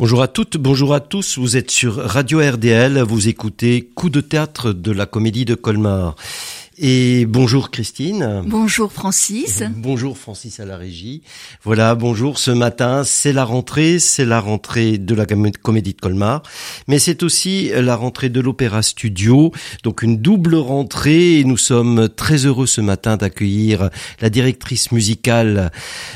Bonjour à toutes, bonjour à tous. Vous êtes sur Radio RDL, vous écoutez Coup de théâtre de la comédie de Colmar. Et bonjour Christine. Bonjour Francis. Bonjour Francis à la régie. Voilà, bonjour. Ce matin, c'est la rentrée, c'est la rentrée de la comédie de Colmar, mais c'est aussi la rentrée de l'Opéra Studio, donc une double rentrée. Et nous sommes très heureux ce matin d'accueillir la directrice musicale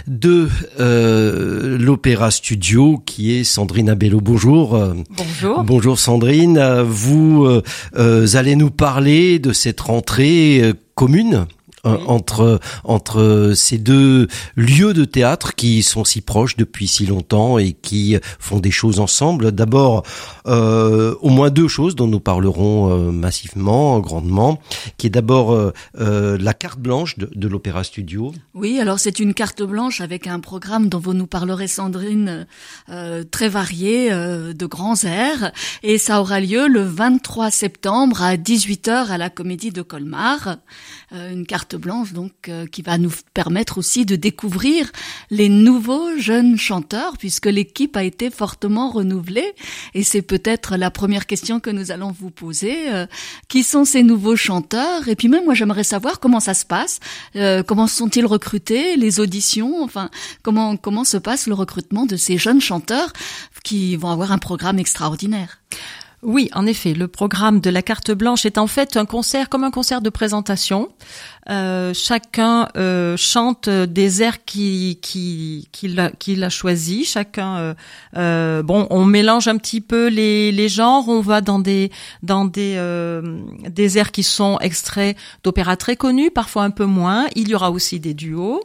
de euh, l'Opéra Studio, qui est Sandrine Abello. Bonjour. Bonjour. Bonjour Sandrine. Vous euh, allez nous parler de cette rentrée euh, commune euh, entre entre ces deux lieux de théâtre qui sont si proches depuis si longtemps et qui font des choses ensemble. D'abord, euh, au moins deux choses dont nous parlerons euh, massivement, grandement, qui est d'abord la carte blanche de, de l'Opéra Studio. Oui, alors c'est une carte blanche avec un programme dont vous nous parlerez, Sandrine, très varié, de grands airs, et ça aura lieu le 23 septembre à 18h à la Comédie de Colmar. une carte blanche donc euh, qui va nous permettre aussi de découvrir les nouveaux jeunes chanteurs puisque l'équipe a été fortement renouvelée. Et c'est peut-être la première question que nous allons vous poser euh, qui sont ces nouveaux chanteurs? Et puis même moi j'aimerais savoir comment ça se passe. Euh, comment sont-ils recrutés les auditions? Enfin comment comment se passe le recrutement de ces jeunes chanteurs qui vont avoir un programme extraordinaire? Oui, en effet, le programme de la carte blanche est en fait un concert comme un concert de présentation. Euh, chacun euh, chante des airs qui qui qu'il a, qu'il a choisi. Chacun, euh, euh, bon, on mélange un petit peu les, les genres. On va dans des dans des euh, des airs qui sont extraits d'opéras très connus, parfois un peu moins. Il y aura aussi des duos.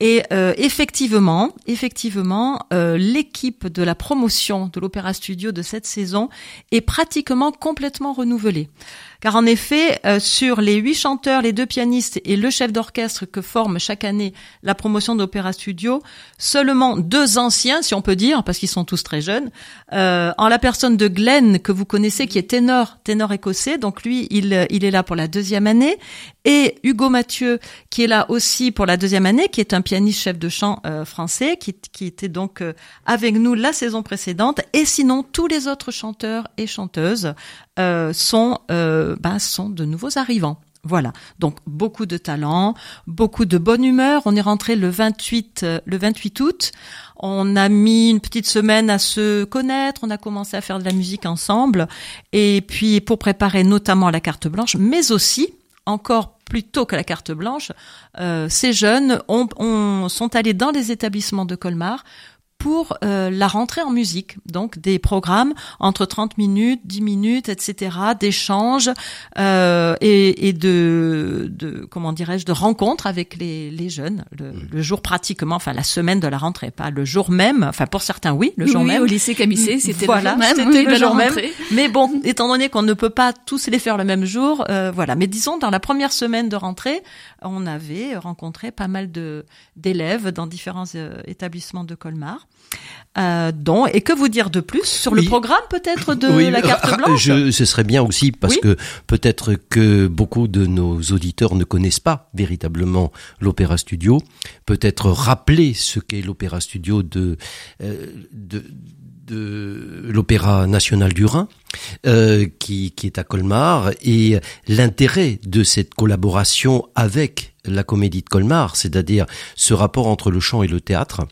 Et euh, effectivement, effectivement, euh, l'équipe de la promotion de l'Opéra Studio de cette saison est pratiquement complètement renouvelée. Car en effet, euh, sur les huit chanteurs, les deux pianistes et le chef d'orchestre que forme chaque année la promotion d'Opéra Studio, seulement deux anciens, si on peut dire, parce qu'ils sont tous très jeunes, euh, en la personne de Glenn, que vous connaissez, qui est ténor, ténor écossais, donc lui, il, il est là pour la deuxième année, et Hugo Mathieu, qui est là aussi pour la deuxième année, qui est un pianiste chef de chant euh, français, qui, qui était donc avec nous la saison précédente, et sinon tous les autres chanteurs et chanteuses sont bah, sont de nouveaux arrivants. Voilà. Donc beaucoup de talent, beaucoup de bonne humeur. On est rentré le 28 euh, le 28 août. On a mis une petite semaine à se connaître, on a commencé à faire de la musique ensemble et puis pour préparer notamment la carte blanche, mais aussi encore plus tôt que la carte blanche, euh, ces jeunes ont, sont allés dans les établissements de Colmar pour euh, la rentrée en musique. Donc des programmes entre 30 minutes, 10 minutes, etc., d'échanges euh, et, et, de, de comment dirais-je, de rencontres avec les, les jeunes le, mmh. le, jour pratiquement, enfin la semaine de la rentrée, pas le jour même. Enfin pour certains, oui, le jour oui, même. Au lycée Camissé, c'était voilà, le jour même. C'était le jour même. Mais bon, étant donné qu'on ne peut pas tous les faire le même jour, euh, voilà. Mais disons dans la première semaine de rentrée, on avait rencontré pas mal de d'élèves dans différents euh, établissements de Colmar. Euh, dont, et que vous dire de plus sur le programme peut-être de la carte ah, blanche je, Ce serait bien aussi parce que peut-être que beaucoup de nos auditeurs ne connaissent pas véritablement l'Opéra Studio. Peut-être rappeler ce qu'est l'Opéra Studio de, euh, de de l'Opéra national du Rhin, euh, qui, qui est à Colmar, et l'intérêt de cette collaboration avec la Comédie de Colmar, c'est-à-dire ce rapport entre le chant et le théâtre,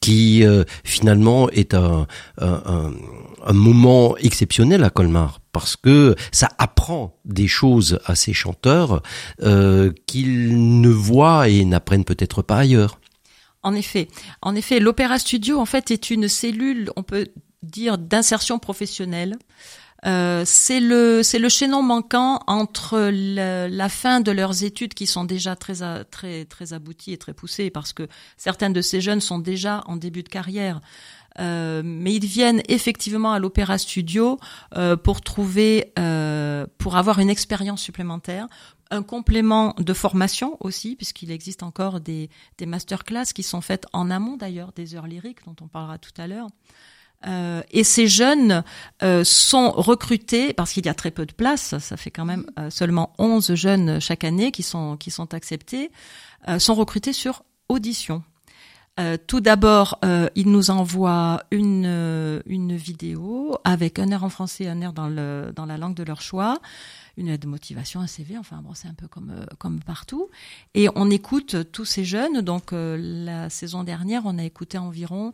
qui euh, finalement est un, moment exceptionnel à Colmar parce que ça apprend des choses à ces chanteurs euh, qu'ils ne voient et n'apprennent peut-être pas ailleurs. En effet, en effet, l'Opéra Studio en fait est une cellule, on peut dire, d'insertion professionnelle. Euh, c'est le c'est le chaînon manquant entre la fin de leurs études qui sont déjà très très très abouties et très poussées parce que certaines de ces jeunes sont déjà en début de carrière. Euh, mais ils viennent effectivement à l'Opéra Studio euh, pour trouver, euh, pour avoir une expérience supplémentaire, un complément de formation aussi, puisqu'il existe encore des, des masterclass qui sont faites en amont d'ailleurs des heures lyriques dont on parlera tout à l'heure. Euh, et ces jeunes euh, sont recrutés parce qu'il y a très peu de places. Ça fait quand même euh, seulement 11 jeunes chaque année qui sont qui sont acceptés. sont recrutés sur audition. Tout d'abord, euh, il nous envoie une, une vidéo avec un air en français, un air dans, le, dans la langue de leur choix, une aide de motivation, un CV, enfin bon, c'est un peu comme, comme partout. Et on écoute tous ces jeunes. Donc la saison dernière, on a écouté environ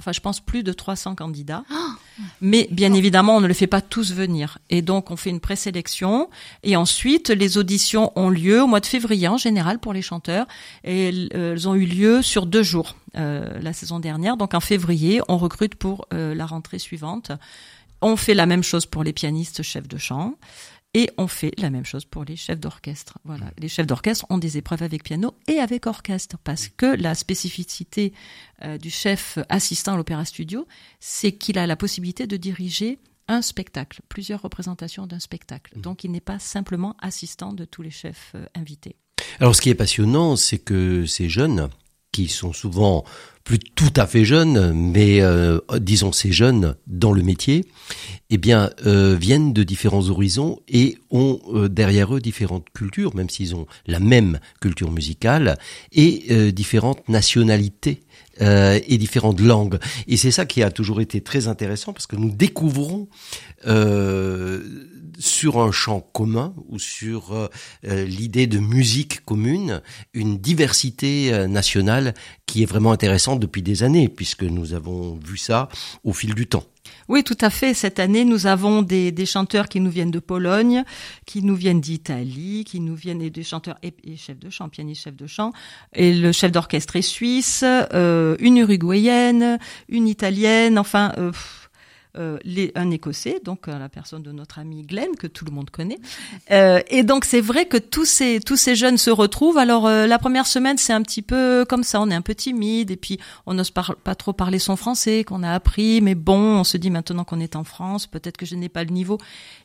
enfin je pense plus de 300 candidats. Ah Mais bien évidemment, on ne les fait pas tous venir. Et donc on fait une présélection et ensuite les auditions ont lieu au mois de février en général pour les chanteurs et elles ont eu lieu sur deux jours euh, la saison dernière. Donc en février, on recrute pour euh, la rentrée suivante. On fait la même chose pour les pianistes chefs de chant. Et on fait la même chose pour les chefs d'orchestre. Voilà, les chefs d'orchestre ont des épreuves avec piano et avec orchestre parce que la spécificité euh, du chef assistant à l'opéra studio, c'est qu'il a la possibilité de diriger un spectacle, plusieurs représentations d'un spectacle. Mmh. Donc il n'est pas simplement assistant de tous les chefs euh, invités. Alors ce qui est passionnant, c'est que ces jeunes qui sont souvent plus tout à fait jeunes, mais euh, disons ces jeunes dans le métier, eh bien euh, viennent de différents horizons et ont euh, derrière eux différentes cultures, même s'ils ont la même culture musicale et différentes nationalités. et différentes langues. Et c'est ça qui a toujours été très intéressant parce que nous découvrons sur un champ commun ou sur euh, euh, l'idée de musique commune, une diversité euh, nationale qui est vraiment intéressante depuis des années, puisque nous avons vu ça au fil du temps. Oui, tout à fait. Cette année, nous avons des, chanteurs qui nous viennent de Pologne, qui nous viennent d'Italie, qui nous viennent des chanteurs et, chefs de chant, pianistes chefs de chant, et le chef d'orchestre est suisse, une uruguayenne, une italienne, enfin. Les, un Écossais, donc euh, la personne de notre ami Glenn que tout le monde connaît. Euh, et donc c'est vrai que tous ces tous ces jeunes se retrouvent. Alors la première semaine c'est un petit peu comme ça, on est un peu timide et puis on n'ose pas, pas trop parler son français qu'on a appris, mais bon, on se dit maintenant qu'on est en France, peut-être que je n'ai pas le niveau.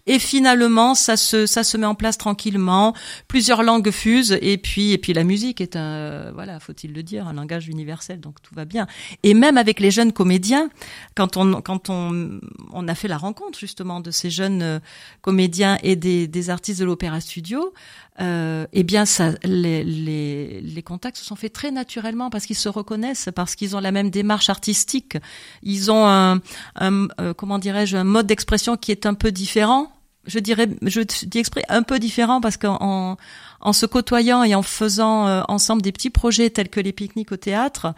Et finalement ça se ça se met en place tranquillement. Plusieurs langues fusent et puis et puis la musique est un voilà faut-il le dire un langage universel donc tout va bien. Et même avec les jeunes comédiens, quand on quand on on a fait la rencontre justement de ces jeunes euh, comédiens et des, artistes de l'Opéra Studio. Euh, eh bien, ça, les, contacts se sont faits très naturellement parce qu'ils se reconnaissent, parce qu'ils ont la même démarche artistique. Ils ont un, euh, comment dirais-je, un mode d'expression qui est un peu différent. Je dirais, je dis exprès un peu différent parce qu'en en se côtoyant et en faisant euh, ensemble des petits projets tels que les pique-niques au théâtre,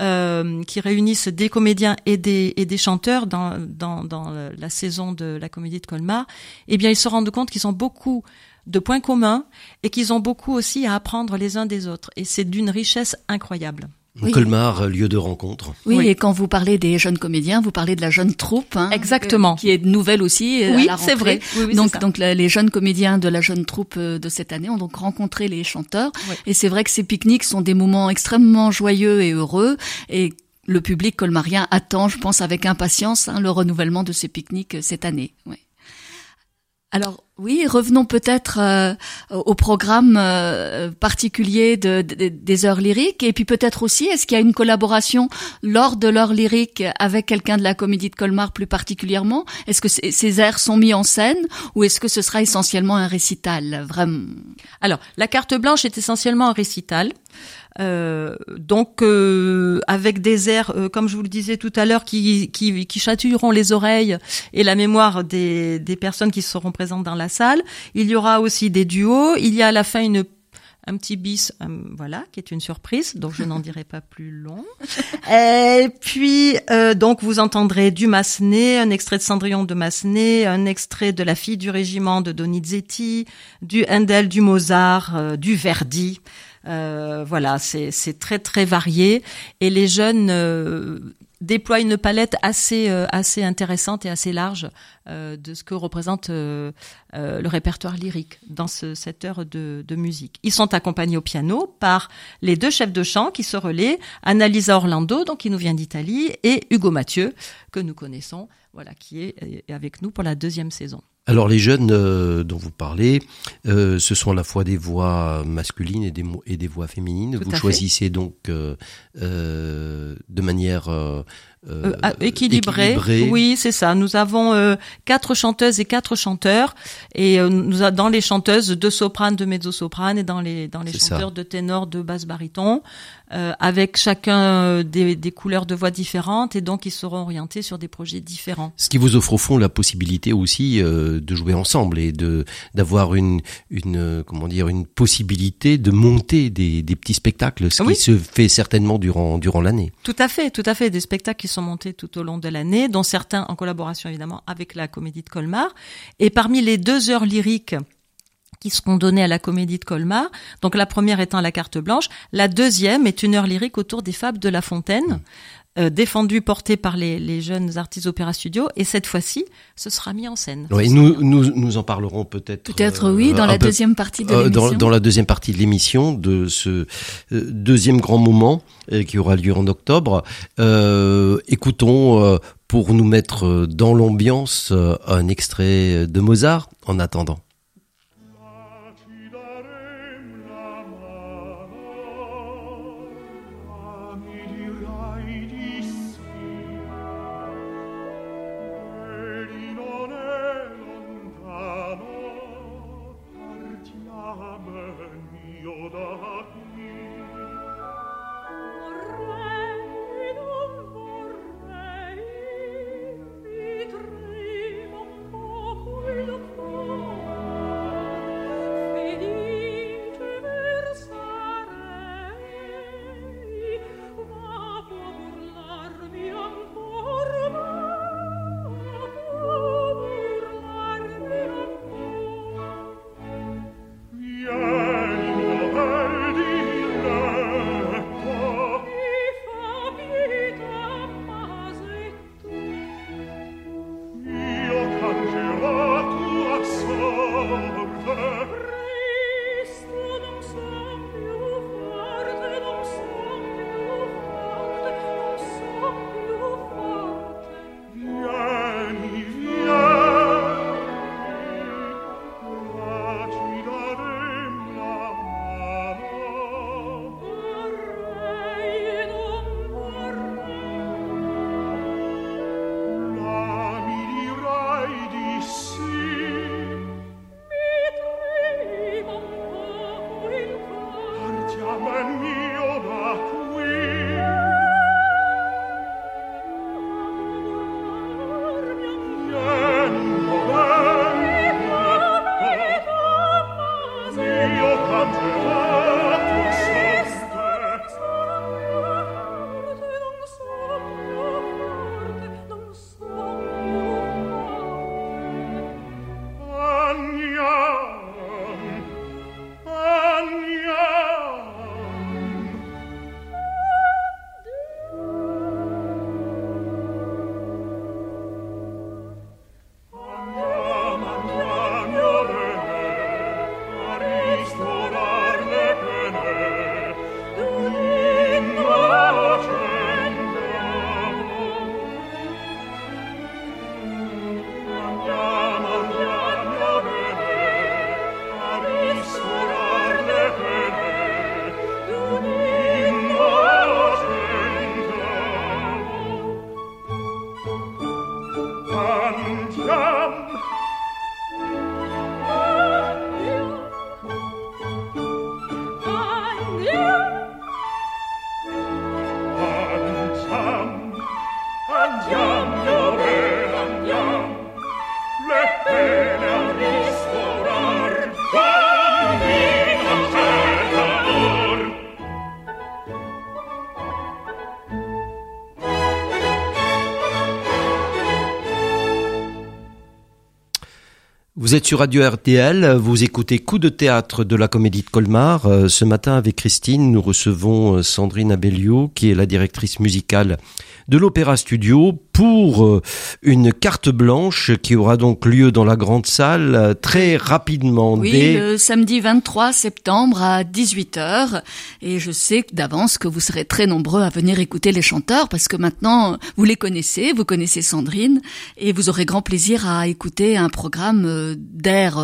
euh, qui réunissent des comédiens et des, et des chanteurs dans, dans, dans la saison de la comédie de Colmar, eh bien ils se rendent compte qu'ils ont beaucoup de points communs et qu'ils ont beaucoup aussi à apprendre les uns des autres. Et c'est d'une richesse incroyable. Colmar, lieu de rencontre. Oui, et quand vous parlez des jeunes comédiens, vous parlez de la jeune troupe. Hein, Exactement. qui est nouvelle aussi. Euh, oui, c'est vrai. donc, donc les jeunes comédiens de la jeune troupe euh, de cette année ont donc rencontré les chanteurs. Et c'est vrai que ces pique-niques sont des moments extrêmement joyeux et heureux. Et le public colmarien attend, je pense, avec impatience hein, le renouvellement de ces pique-niques euh, cette année. Oui. Alors oui, revenons peut-être euh, au programme euh, particulier de, des heures lyriques. Et puis peut-être aussi est-ce qu'il y a une collaboration lors de l'heure lyrique avec quelqu'un de la comédie de Colmar plus particulièrement? Est-ce que ces airs sont mis en scène ou est-ce que ce sera essentiellement un récital vraiment? Alors la carte blanche est essentiellement un récital. Euh, donc euh, avec des airs, euh, comme je vous le disais tout à l'heure, qui, qui, qui chatouilleront les oreilles et la mémoire des, des personnes qui seront présentes dans la salle. Il y aura aussi des duos. Il y a à la fin une un petit bis, voilà, qui est une surprise, donc je n'en dirai pas plus long. Et puis, donc, vous entendrez du Massenet, un extrait de Cendrillon de Massenet, un extrait de La fille du régiment de Donizetti, du Handel, du Mozart, du Verdi. Euh, voilà, c'est très très varié et les jeunes euh, déploient une palette assez euh, assez intéressante et assez large de ce que représente le répertoire lyrique dans ce, cette heure de, de, musique. Ils sont accompagnés au piano par les deux chefs de chant qui se relaient, Annalisa Orlando, donc qui nous vient d'Italie, et Hugo Mathieu que nous connaissons, voilà, qui est avec nous pour la deuxième saison. Alors les jeunes euh, dont vous parlez, euh, ce sont à la fois des voix masculines et des, et des voix féminines. vous choisissez donc euh, de manière euh, ah, équilibré. Oui, c'est ça. Nous avons euh, quatre chanteuses et quatre chanteurs, et euh, nous avons dans les chanteuses deux sopranes, deux mezzo-sopranes, et dans les dans les chanteurs de ténor, de basse baryton, avec chacun des, des couleurs de voix différentes, et donc ils seront orientés sur des projets différents. Ce qui vous offre au fond la possibilité aussi de jouer ensemble et de d'avoir une une comment dire une possibilité de monter des, des petits spectacles, ce qui se fait certainement durant durant l'année. Tout à fait, tout à fait, des spectacles qui sont montés tout au long de l'année, dont certains en collaboration évidemment avec la Comédie de Colmar. Et parmi les deux heures lyriques qui seront données à la Comédie de Colmar, donc la première étant la carte blanche, la deuxième est une heure lyrique autour des fables de La Fontaine. Euh, défendu, porté par les, les, jeunes artistes Opéra Studio, et cette fois-ci, ce sera mis en scène. Oui, nous, nous, nous en parlerons peut-être. Peut-être oui, dans la deuxième partie de l'émission. Dans, dans, la deuxième partie de l'émission, de ce euh, deuxième grand moment euh, qui aura lieu en octobre. écoutons, pour nous mettre dans l'ambiance, un extrait de Mozart en attendant. Vous êtes sur Radio RTL, vous écoutez Coup de théâtre de la Comédie de Colmar. Euh, ce matin, avec Christine, nous recevons euh, Sandrine Abellio, qui est la directrice musicale de l'Opéra Studio, pour euh, une carte blanche qui aura donc lieu dans la grande salle euh, très rapidement. Oui, le samedi 23 septembre à 18h. Et je sais d'avance que vous serez très nombreux à venir écouter les chanteurs parce que maintenant vous les connaissez, vous connaissez Sandrine et vous aurez grand plaisir à écouter un programme euh, d'air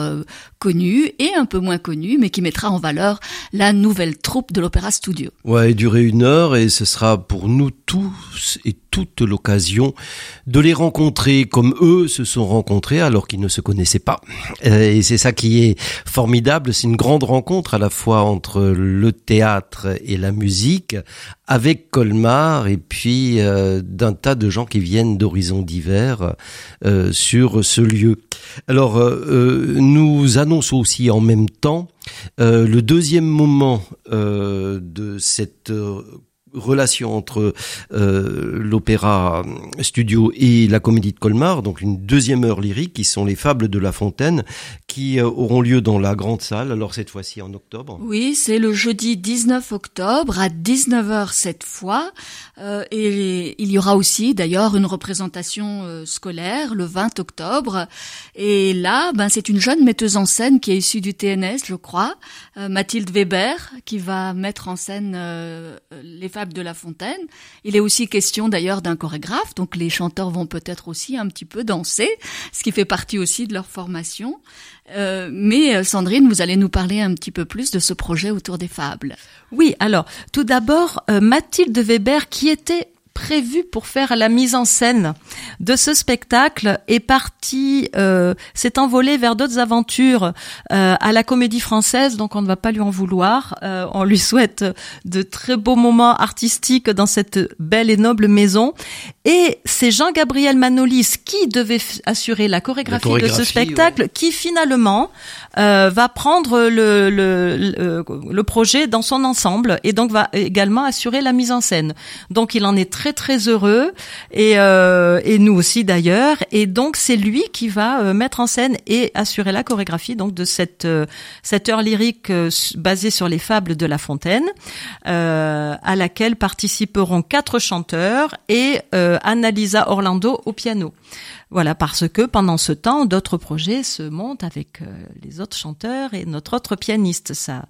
connu et un peu moins connu mais qui mettra en valeur la nouvelle troupe de l'Opéra Studio. Ouais, durer une heure et ce sera pour nous tous et toute l'occasion de les rencontrer comme eux se sont rencontrés alors qu'ils ne se connaissaient pas. Euh, et c'est ça qui est formidable, c'est une grande rencontre à la fois entre le théâtre et la musique avec Colmar et puis euh, d'un tas de gens qui viennent d'horizons divers euh, sur ce lieu. Alors nous annonçons aussi en même temps le deuxième moment de cette relation entre euh, l'opéra studio et la comédie de Colmar, donc une deuxième heure lyrique qui sont les fables de La Fontaine, qui euh, auront lieu dans la grande salle, alors cette fois-ci en octobre. Oui, c'est le jeudi 19 octobre à 19h cette fois, euh, et il y aura aussi d'ailleurs une représentation euh, scolaire le 20 octobre, et là, ben c'est une jeune metteuse en scène qui est issue du TNS, je crois, Mathilde Weber, qui va mettre en scène les fables de La Fontaine. Il est aussi question d'ailleurs d'un chorégraphe, donc les chanteurs vont peut-être aussi un petit peu danser, ce qui fait partie aussi de leur formation. Euh, mais euh, Sandrine, vous allez nous parler un petit peu plus de ce projet autour des fables. Oui, alors tout d'abord, euh, Mathilde Weber, qui était prévu pour faire la mise en scène de ce spectacle est parti, euh, s'est envolé vers d'autres aventures euh, à la Comédie Française, donc on ne va pas lui en vouloir. Euh, on lui souhaite de très beaux moments artistiques dans cette belle et noble maison. Et c'est Jean-Gabriel Manolis qui devait assurer la chorégraphie, de ce spectacle, qui finalement euh, va prendre le, le, le, projet dans son ensemble et donc va également assurer la mise en scène. Donc il en est très très heureux et, euh, et nous aussi d'ailleurs. Et donc c'est lui qui va euh, mettre en scène et assurer la chorégraphie donc de cette euh, cette heure lyrique basée sur les fables de La Fontaine, à laquelle participeront quatre chanteurs et Annalisa Orlando au piano. Voilà, parce que pendant ce temps, d'autres projets se montent avec les autres chanteurs et notre autre pianiste. Ça,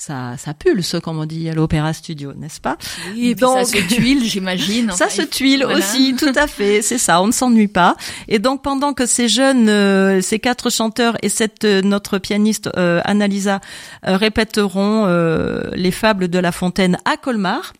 ça, ça pulse, comme on dit à l'Opéra Studio, n'est-ce pas Oui, et donc, ça se tuile, j'imagine. ça se tuile aussi, tout à fait. C'est ça, on ne s'ennuie pas. Et donc, pendant que ces jeunes, euh, ces quatre chanteurs et cette euh, notre pianiste Annalisa répéteront les fables de La Fontaine à Colmar,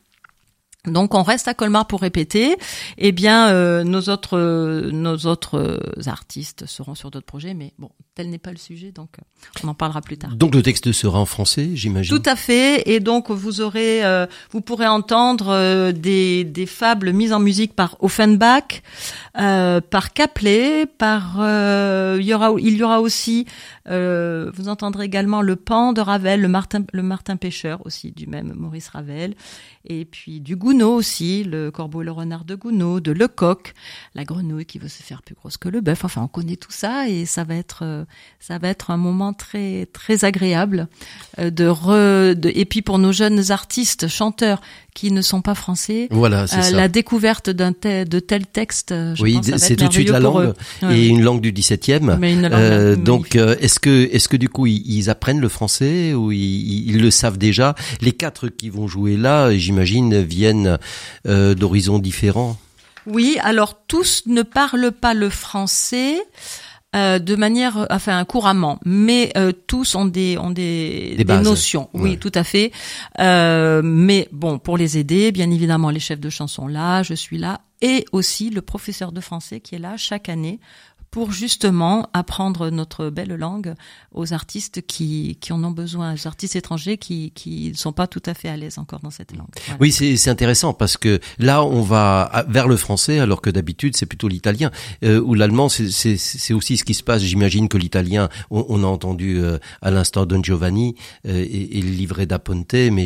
donc on reste à Colmar pour répéter. Eh bien, euh, nos autres euh, nos autres euh, artistes seront sur d'autres projets, mais bon, tel n'est pas le sujet, donc on en parlera plus tard. Donc le texte sera en français, j'imagine. Tout à fait, et donc vous aurez, vous pourrez entendre des des fables mises en musique par Offenbach, par Caplet, par il y aura il y aura aussi euh, vous entendrez également le pan de Ravel, le Martin, le Martin pêcheur aussi du même Maurice Ravel, et puis du Gounod aussi, le corbeau et le renard de Gounod, de Lecoq, la grenouille qui veut se faire plus grosse que le bœuf. Enfin, on connaît tout ça et ça va être, euh, ça va être un moment très très agréable euh, de, re, de et puis pour nos jeunes artistes chanteurs qui ne sont pas français. Voilà, c'est euh, La découverte d'un de tels textes. Je oui, c'est tout de suite la langue et une langue du 17e. Mais une langue, euh, donc, euh, est-ce que, est-ce que du coup, ils, apprennent le français ou ils, ils, le savent déjà? Les quatre qui vont jouer là, j'imagine, viennent euh, d'horizons différents. Oui, alors tous ne parlent pas le français. Euh, de manière, enfin couramment, mais euh, tous ont des ont des, des, notions. Oui, tout à fait. Euh, mais bon, pour les aider, bien évidemment, les chefs de chanson là, je suis là, et aussi le professeur de français qui est là chaque année pour justement apprendre notre belle langue aux artistes qui, qui en ont besoin, aux artistes étrangers qui qui ne sont pas tout à fait à l'aise encore dans cette langue. Oui, c'est intéressant parce que là, on va vers le français alors que d'habitude, c'est plutôt l'italien euh, ou l'allemand. C'est aussi ce qui se passe. J'imagine que l'italien, on, a entendu euh, à l'instant Don Giovanni euh, et, et, le livret d'Aponte, mais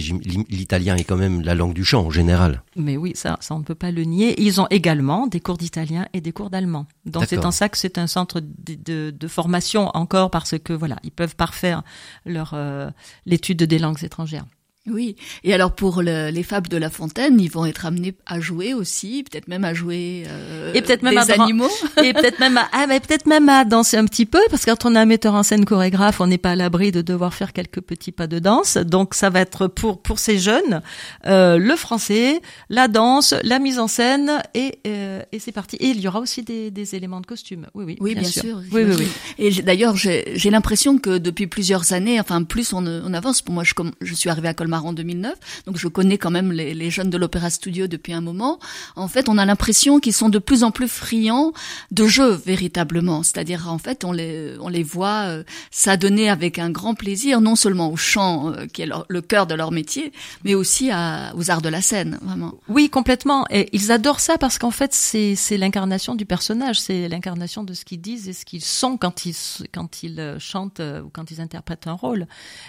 l'italien est quand même la langue du chant en général. Mais oui, ça, ça on ne peut pas le nier. Ils ont également des cours d'italien et des cours d'allemand. Donc c'est en ça que c'est un centre de, de, formation encore parce que voilà, ils peuvent parfaire leur euh, l'étude des langues étrangères. Oui. Et alors pour le, les fables de La Fontaine, ils vont être amenés à jouer aussi, peut-être même à jouer euh, et peut-être même des à animaux. et peut-être même à ah, mais peut-être même à danser un petit peu parce que quand on a un metteur en scène chorégraphe, on n'est pas à l'abri de devoir faire quelques petits pas de danse. Donc ça va être pour pour ces jeunes euh, le français, la danse, la mise en scène et euh, et c'est parti. Et il y aura aussi des, des éléments de costume. Oui oui. Oui, bien, sûr. sûr. Oui oui oui. Et d'ailleurs, j'ai l'impression que depuis plusieurs années, enfin plus on, on avance. Pour moi, je, com- je suis arrivée à Colmar en 2009, donc je connais quand même les, jeunes de l'Opéra Studio depuis un moment. En fait, on a l'impression qu'ils sont de plus en plus friands de jeu véritablement. C'est-à-dire, en fait, on les on les voit euh, s'adonner avec un grand plaisir, non seulement au chant, euh, qui est le cœur de leur métier, mais aussi aux arts de la scène, vraiment. Oui, complètement. Et ils adorent ça parce qu'en fait, c'est c'est l'incarnation du personnage, c'est l'incarnation de ce qu'ils disent et ce qu'ils sont quand ils quand ils euh, chantent ou quand ils interprètent un rôle.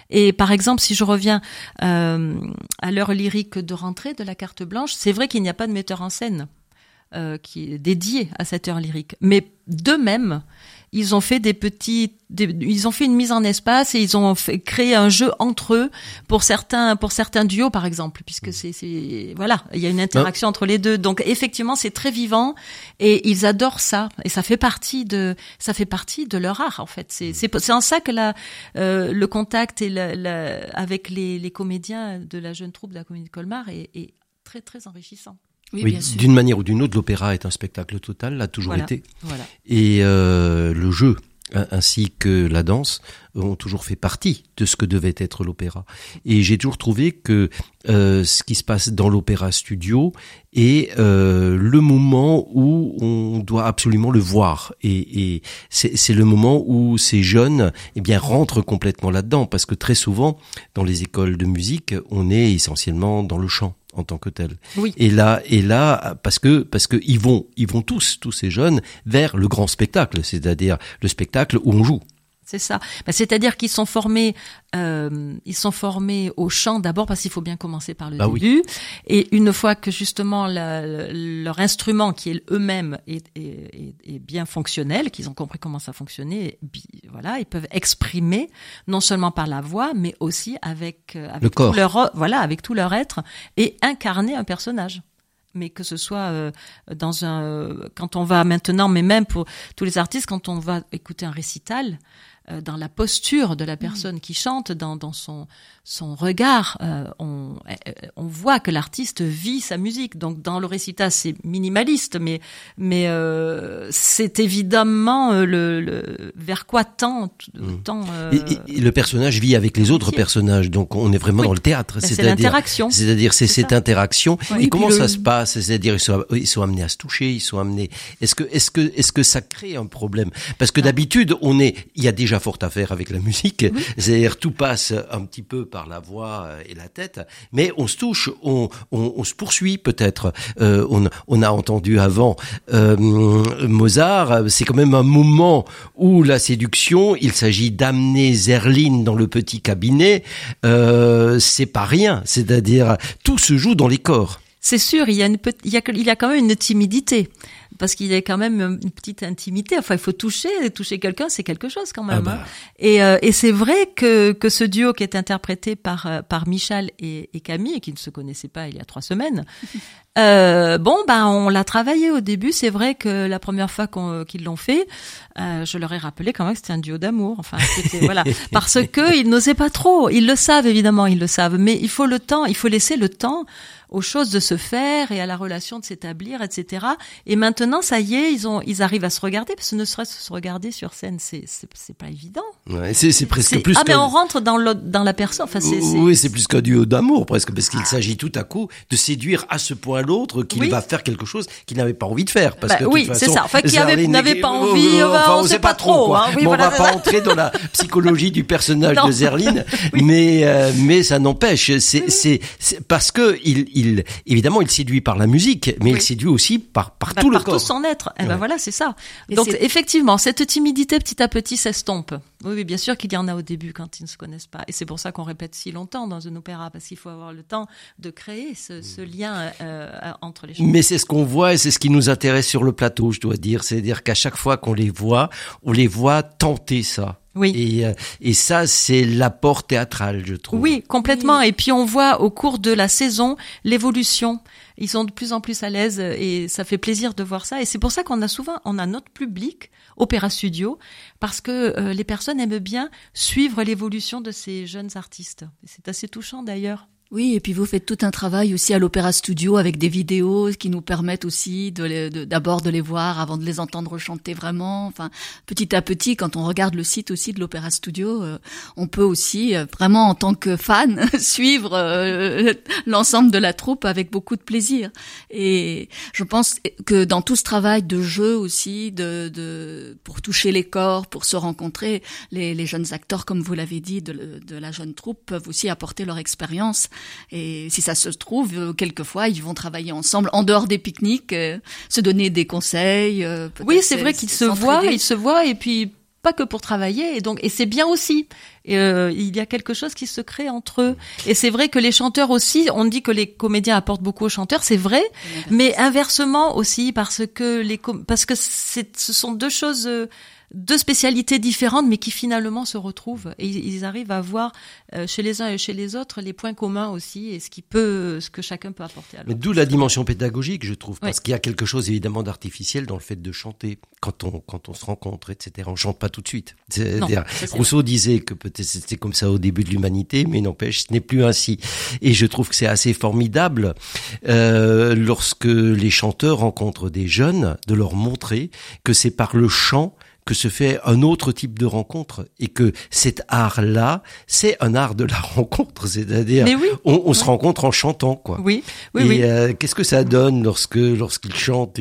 Et par exemple, si je reviens à l'heure lyrique de rentrée de la carte blanche, c'est vrai qu'il n'y a pas de metteur en scène euh, qui est dédié à cette heure lyrique, mais d'eux-mêmes, ils ont fait des petits, des- ils ont fait une mise en espace et ils ont fait, créé un jeu entre eux pour certains, pour certains duos par exemple, puisque c'est, c'est, voilà, il y a une interaction entre les deux. Donc effectivement, c'est très vivant et ils adorent ça et ça fait partie de, ça fait partie de leur art en fait. C'est, c'est, c'est en ça que la, euh, le contact et la, la- avec les, les comédiens de la jeune troupe de la Comédie de Colmar est, est très très enrichissant. Oui, d'une manière ou d'une autre, l'opéra est un spectacle total, l'a toujours Voilà. été. Voilà. Et euh, le jeu hein, ainsi que la danse ont toujours fait partie de ce que devait être l'opéra. Et j'ai toujours trouvé que euh, ce qui se passe dans l'opéra studio est euh, le moment où on doit absolument le voir. Et, et c'est c'est le moment où ces jeunes eh bien, rentrent complètement là-dedans. Parce que très souvent, dans les écoles de musique, on est essentiellement dans le chant en tant que tel. Oui. Et là, et là, parce que parce que ils vont, ils vont tous, tous ces jeunes, vers le grand spectacle, c'est-à-dire le spectacle où on joue. C'est ça. Ben, C'est-à-dire qu'ils sont formés, euh, ils sont formés au chant d'abord parce qu'il faut bien commencer par le Bah oui. début. Et une fois que justement la- leur instrument, qui est eux-mêmes, est, est- est- est bien fonctionnel, qu'ils ont compris comment ça fonctionnait, voilà, ils peuvent exprimer non seulement par la voix, mais aussi avec, euh, avec Le corps. tout leur, voilà, avec tout leur être et incarner un personnage mais que ce soit euh, dans un quand on va maintenant mais même pour tous les artistes quand on va écouter un récital dans la posture de la personne qui chante dans dans son son regard euh, on euh, on voit que l'artiste vit sa musique donc dans le récital c'est minimaliste mais mais euh, c'est évidemment euh, le, le vers quoi tend tend euh, Et, et- et le personnage vit avec les autres personnages, donc on est vraiment Oui. dans le théâtre. Ben, c'est c'est-à-dire- l'interaction. C'est-à-dire c'est cette ça. interaction. Oui, et comment ça se passe? C'est-à-dire ils sont, ils sont amenés à se toucher, ils sont amenés. Est-ce que est-ce que est-ce que ça crée un problème? Parce que d'habitude on est, il y a déjà fort à faire avec la musique. C'est-à-dire tout passe un petit peu par la voix et la tête, mais on se touche, on on, on se poursuit peut-être. Euh, on on a entendu avant euh, Mozart. C'est quand même un moment où la séduction, il s'agit d'amener Zerline dans le petit cabinet. Euh, c'est pas rien. C'est-à-dire tout se joue dans les corps. C'est sûr, il y a une petite, il y a, que- il y a quand même une timidité. Parce qu'il y a quand même une petite intimité. Enfin, il faut toucher, toucher quelqu'un, c'est quelque chose quand même. Ah bah. hein. Et, euh, et c'est vrai que, que ce duo qui est interprété par, euh, par Michel et, et Camille, qui ne se connaissaient pas il y a trois semaines, euh, bon, ben, on l'a travaillé au début. C'est vrai que la première fois qu'on- qu'ils l'ont fait, euh, je leur ai rappelé quand même que c'était un duo d'amour. Enfin, voilà. Parce que ils n'osaient pas trop. Ils le savent, évidemment, ils le savent. Mais il faut le temps, il faut laisser le temps aux choses de se faire et à la relation de s'établir, etc. Et maintenant, ça y est, ils ont, ils arrivent à se regarder, parce que ne serait-ce se regarder sur scène, c'est, c'est, pas évident. Ouais, c'est c'est presque plus. ah, mais on rentre dans le, dans la personne. Enfin, c'est, c'est- Oui, c'est plus qu'un duo d'amour presque, parce qu'il s'agit tout à coup de séduire à ce point l'autre qu'il Oui. va faire quelque chose qu'il n'avait pas envie de faire. Parce Bah que de oui, c'est ça. Enfin, qui avait- Zerline- n'avait pas envie, enfin, on sait sait pas trop, quoi. hein. Oui, Mais voilà, on va pas ça. entrer dans la psychologie du personnage Non. de Zerline, mais euh, mais ça n'empêche. C'est parce que il il évidemment il séduit par la musique, mais il séduit aussi par par bah, tout le par corps. tout son être. Eh ben Ouais. voilà, c'est ça. Et Donc effectivement, cette timidité petit à petit s'estompe. Oui, oui, bien sûr qu'il y en a au début quand ils ne se connaissent pas. Et c'est pour ça qu'on répète si longtemps dans un opéra, parce qu'il faut avoir le temps de créer ce, ce lien euh, entre les choses. Mais c'est ce qu'on voit et c'est ce qui nous intéresse sur le plateau, je dois dire. C'est-à-dire qu'à chaque fois qu'on les voit, on les voit tenter ça. Oui. Et, euh, et ça, c'est l'apport théâtral, je trouve. Oui, complètement. Et puis on voit au cours de la saison l'évolution. Ils sont de plus en plus à l'aise et ça fait plaisir de voir ça. Et c'est pour ça qu'on a souvent, on a notre public, Opéra Studio, parce que euh, les personnes aiment bien suivre l'évolution de ces jeunes artistes. C'est assez touchant d'ailleurs. Oui, et puis vous faites tout un travail aussi à l'Opéra Studio avec des vidéos qui nous permettent aussi de d'abord de, les voir avant de les entendre chanter vraiment. Enfin, petit à petit, quand on regarde le site aussi de l'Opéra Studio, euh, on peut aussi euh, vraiment en tant que fan suivre euh, l'ensemble de la troupe avec beaucoup de plaisir. Et je pense que dans tout ce travail de jeu aussi, de, de pour toucher les corps, pour se rencontrer, les, les jeunes acteurs, comme vous l'avez dit, de, de la jeune troupe peuvent aussi apporter leur expérience et si ça se trouve, euh, quelquefois, ils vont travailler ensemble en dehors des pique-niques, euh, se donner des conseils. Euh, oui, c'est vrai qu'ils se voient, ils se voient, et puis pas que pour travailler et donc et c'est bien aussi. Il y a quelque chose qui se crée entre eux. Et c'est vrai que les chanteurs aussi on dit que les comédiens apportent beaucoup aux chanteurs c'est vrai mais inversement. aussi parce que les parce que ce sont deux choses deux spécialités différentes, mais qui finalement se retrouvent. Et ils arrivent à voir euh, chez les uns et chez les autres les points communs aussi et ce qui peut, ce que chacun peut apporter. Mais d'où la dimension pédagogique, je trouve, parce qu'il y a quelque chose évidemment d'artificiel dans le fait de chanter quand on quand on se rencontre, etc. On chante pas tout de suite. Rousseau disait que peut-être c'était comme ça au début de l'humanité, mais n'empêche, ce n'est plus ainsi. Et je trouve que c'est assez formidable euh, lorsque les chanteurs rencontrent des jeunes, de leur montrer que c'est par le chant que se fait un autre type de rencontre et que cet art-là, c'est un art de la rencontre, c'est-à-dire on, se rencontre en chantant, quoi. Oui, oui, et euh, qu'est-ce que ça donne lorsque lorsqu'ils chantent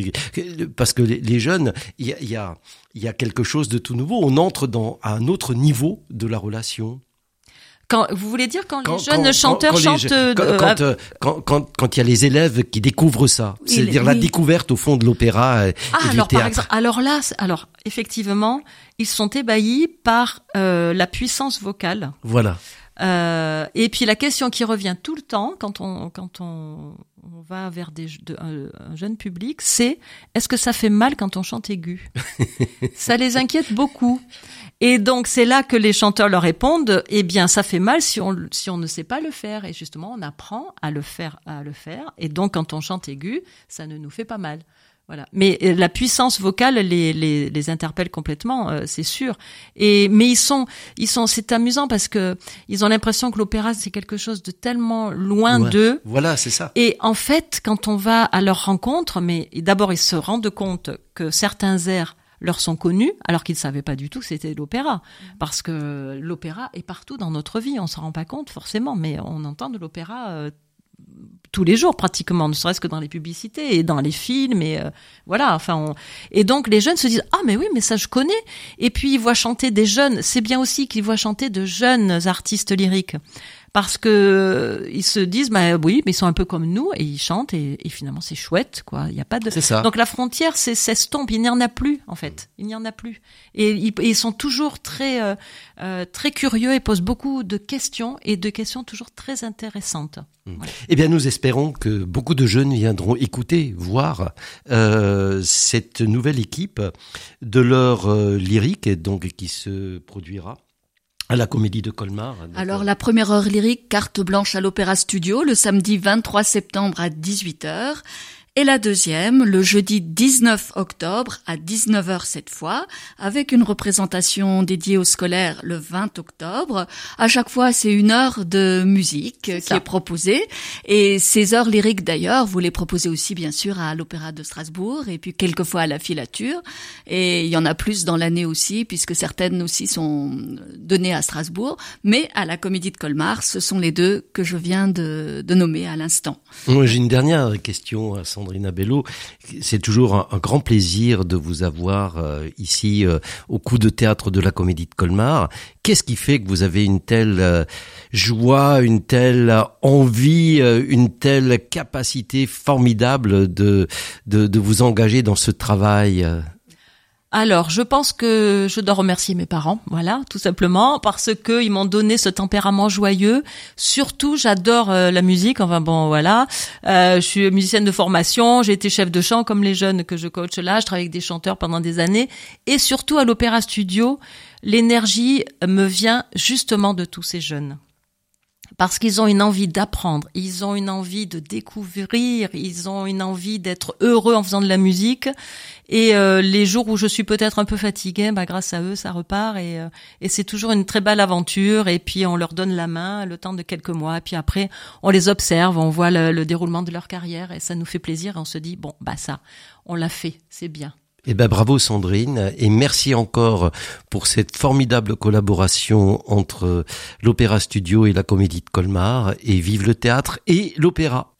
Parce que les, jeunes, il y a, y a il y a quelque chose de tout nouveau. On entre dans un autre niveau de la relation. Quand, vous voulez dire quand, les jeunes chanteurs chantent euh, euh, quand, quand, quand, il y a les élèves qui découvrent ça, c'est-à-dire la découverte au fond de l'opéra et, ah, du alors, théâtre. Par exemple, alors là, alors effectivement, ils sont ébahis par euh, la puissance vocale. Voilà. Euh, et puis la question qui revient tout le temps quand on quand on, on va vers des de, un, jeune public, c'est est-ce que ça fait mal quand on chante aigu? Ça les inquiète beaucoup. Et donc c'est là que les chanteurs leur répondent eh bien ça fait mal si on si on ne sait pas le faire et justement on apprend à le faire à le faire et donc quand on chante aigu, ça ne nous fait pas mal. Voilà. Mais euh, la puissance vocale les, les, les interpelle complètement, euh, c'est sûr. Et mais ils sont, ils sont, c'est amusant parce que ils ont l'impression que l'opéra c'est quelque chose de tellement loin d'eux. Voilà, c'est ça. Et en fait, quand on va à leur rencontre, mais d'abord ils se rendent compte que certains airs leur sont connus alors qu'ils ne savaient pas du tout que c'était l'opéra parce que l'opéra est partout dans notre vie on s'en rend pas compte forcément mais on entend de l'opéra euh, tous les jours pratiquement, ne serait-ce que dans les publicités et dans les films et euh, voilà. Enfin, et donc les jeunes se disent ah mais oui mais ça je connais. Et puis ils voient chanter des jeunes. C'est bien aussi qu'ils voient chanter de jeunes artistes lyriques parce que euh, ils se disent bah oui mais ils sont un peu comme nous et ils chantent et, finalement c'est chouette quoi. Il y a pas de ça. donc la frontière c'est s'estompe il n'y en a plus en fait. Il n'y en a plus. Et ils, sont toujours très euh, euh, très curieux et posent beaucoup de questions et de questions toujours très intéressantes. Mmh. Eh bien, nous espérons que beaucoup de jeunes viendront écouter, voir euh, cette nouvelle équipe de leur euh, lyrique, donc qui se produira à la comédie de Colmar. Alors la première heure lyrique, carte blanche à l'Opéra Studio, le samedi 23 septembre à 18h. Et la deuxième, le jeudi 19 octobre à 19h cette fois, avec une représentation dédiée aux scolaires le 20 octobre. À chaque fois, c'est une heure de musique qui est proposée. Et ces heures lyriques d'ailleurs, vous les proposez aussi bien sûr à l'Opéra de Strasbourg et puis quelquefois à la filature. Et il y en a plus dans l'année aussi, puisque certaines aussi sont données à Strasbourg. Mais à la Comédie de Colmar, ce sont les deux que je viens de, de nommer à l'instant. J'ai une dernière question à C'est toujours un, grand plaisir de vous avoir euh, ici euh, au coup de théâtre de la Comédie de Colmar. Qu'est-ce qui fait que vous avez une telle euh, joie, une telle envie, une telle capacité formidable de, de vous engager dans ce travail alors, je pense que je dois remercier mes parents, voilà, tout simplement, parce que ils m'ont donné ce tempérament joyeux. Surtout, j'adore euh, la musique. Enfin bon, voilà, euh, je suis musicienne de formation, j'ai été chef de chant comme les jeunes que je coach là. Je travaille avec des chanteurs pendant des années, et surtout à l'Opéra Studio, l'énergie me vient justement de tous ces jeunes parce qu'ils ont une envie d'apprendre, ils ont une envie de découvrir, ils ont une envie d'être heureux en faisant de la musique. Et euh, les jours où je suis peut-être un peu fatiguée, bah, grâce à eux, ça repart. Et, euh, c'est toujours une très belle aventure. Et puis on leur donne la main le temps de quelques mois. Et puis après, on les observe, on voit le, le déroulement de leur carrière et ça nous fait plaisir. Et on se dit, bon, bah ça, on l'a fait, c'est bien. Eh ben bravo Sandrine et merci encore pour cette formidable collaboration entre l'Opéra Studio et la Comédie de Colmar et vive le théâtre et l'opéra.